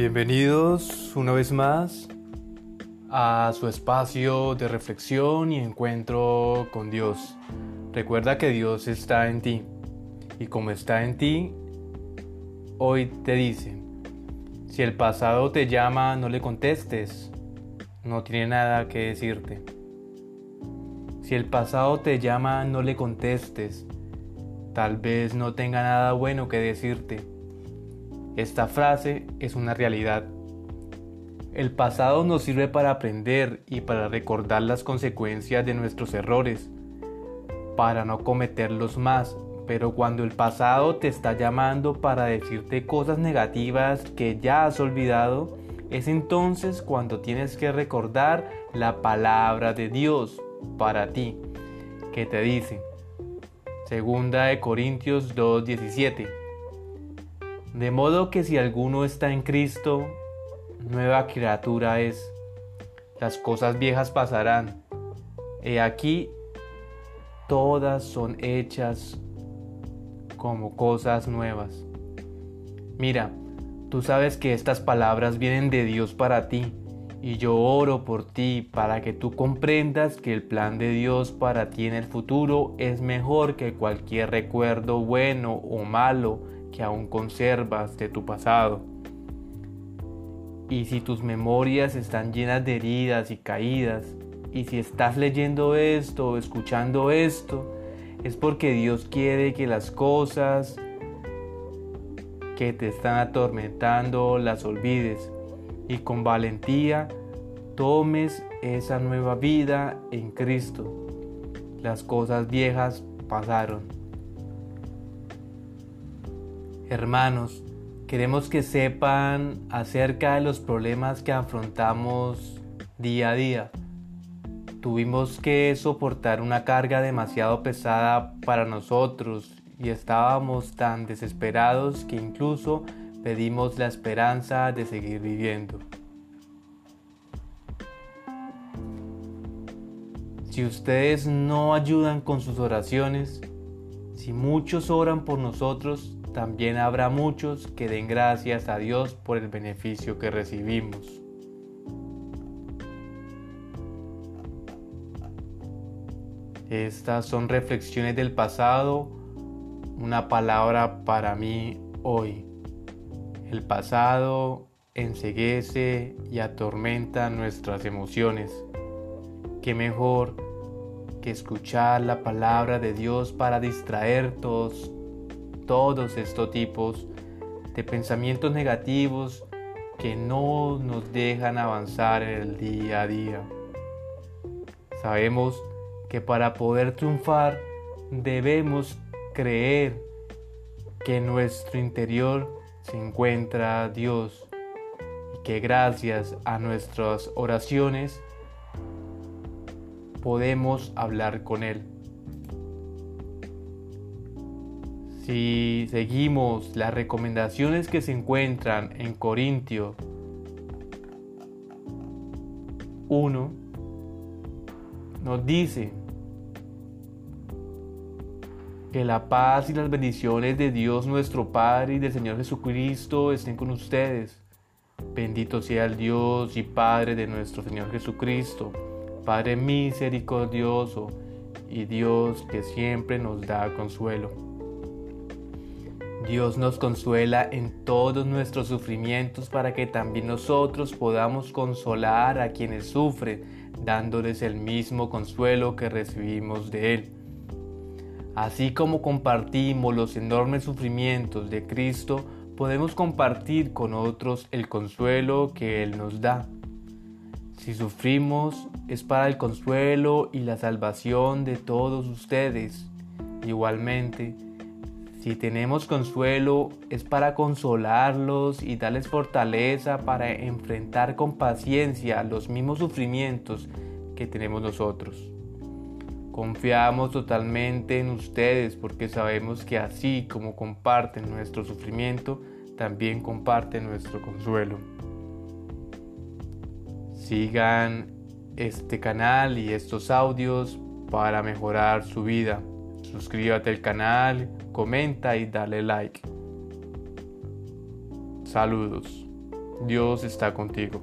Bienvenidos una vez más a su espacio de reflexión y encuentro con Dios. Recuerda que Dios está en ti y como está en ti, hoy te dice, si el pasado te llama, no le contestes, no tiene nada que decirte. Si el pasado te llama, no le contestes, tal vez no tenga nada bueno que decirte esta frase es una realidad. El pasado nos sirve para aprender y para recordar las consecuencias de nuestros errores, para no cometerlos más, pero cuando el pasado te está llamando para decirte cosas negativas que ya has olvidado, es entonces cuando tienes que recordar la palabra de Dios para ti, que te dice, segunda de Corintios 2:17 de modo que si alguno está en Cristo, nueva criatura es. Las cosas viejas pasarán. He aquí, todas son hechas como cosas nuevas. Mira, tú sabes que estas palabras vienen de Dios para ti, y yo oro por ti para que tú comprendas que el plan de Dios para ti en el futuro es mejor que cualquier recuerdo bueno o malo que aún conservas de tu pasado. Y si tus memorias están llenas de heridas y caídas, y si estás leyendo esto o escuchando esto, es porque Dios quiere que las cosas que te están atormentando las olvides y con valentía tomes esa nueva vida en Cristo. Las cosas viejas pasaron. Hermanos, queremos que sepan acerca de los problemas que afrontamos día a día. Tuvimos que soportar una carga demasiado pesada para nosotros y estábamos tan desesperados que incluso pedimos la esperanza de seguir viviendo. Si ustedes no ayudan con sus oraciones, si muchos oran por nosotros, también habrá muchos que den gracias a Dios por el beneficio que recibimos. Estas son reflexiones del pasado, una palabra para mí hoy. El pasado enseguece y atormenta nuestras emociones. Qué mejor que escuchar la palabra de Dios para distraer todos todos estos tipos de pensamientos negativos que no nos dejan avanzar en el día a día. Sabemos que para poder triunfar debemos creer que en nuestro interior se encuentra Dios y que gracias a nuestras oraciones podemos hablar con Él. Si seguimos las recomendaciones que se encuentran en Corintio 1, nos dice que la paz y las bendiciones de Dios nuestro Padre y del Señor Jesucristo estén con ustedes. Bendito sea el Dios y Padre de nuestro Señor Jesucristo, Padre misericordioso y Dios que siempre nos da consuelo. Dios nos consuela en todos nuestros sufrimientos para que también nosotros podamos consolar a quienes sufren, dándoles el mismo consuelo que recibimos de Él. Así como compartimos los enormes sufrimientos de Cristo, podemos compartir con otros el consuelo que Él nos da. Si sufrimos es para el consuelo y la salvación de todos ustedes. Igualmente, si tenemos consuelo es para consolarlos y darles fortaleza para enfrentar con paciencia los mismos sufrimientos que tenemos nosotros. Confiamos totalmente en ustedes porque sabemos que así como comparten nuestro sufrimiento, también comparten nuestro consuelo. Sigan este canal y estos audios para mejorar su vida. Suscríbete al canal, comenta y dale like. Saludos. Dios está contigo.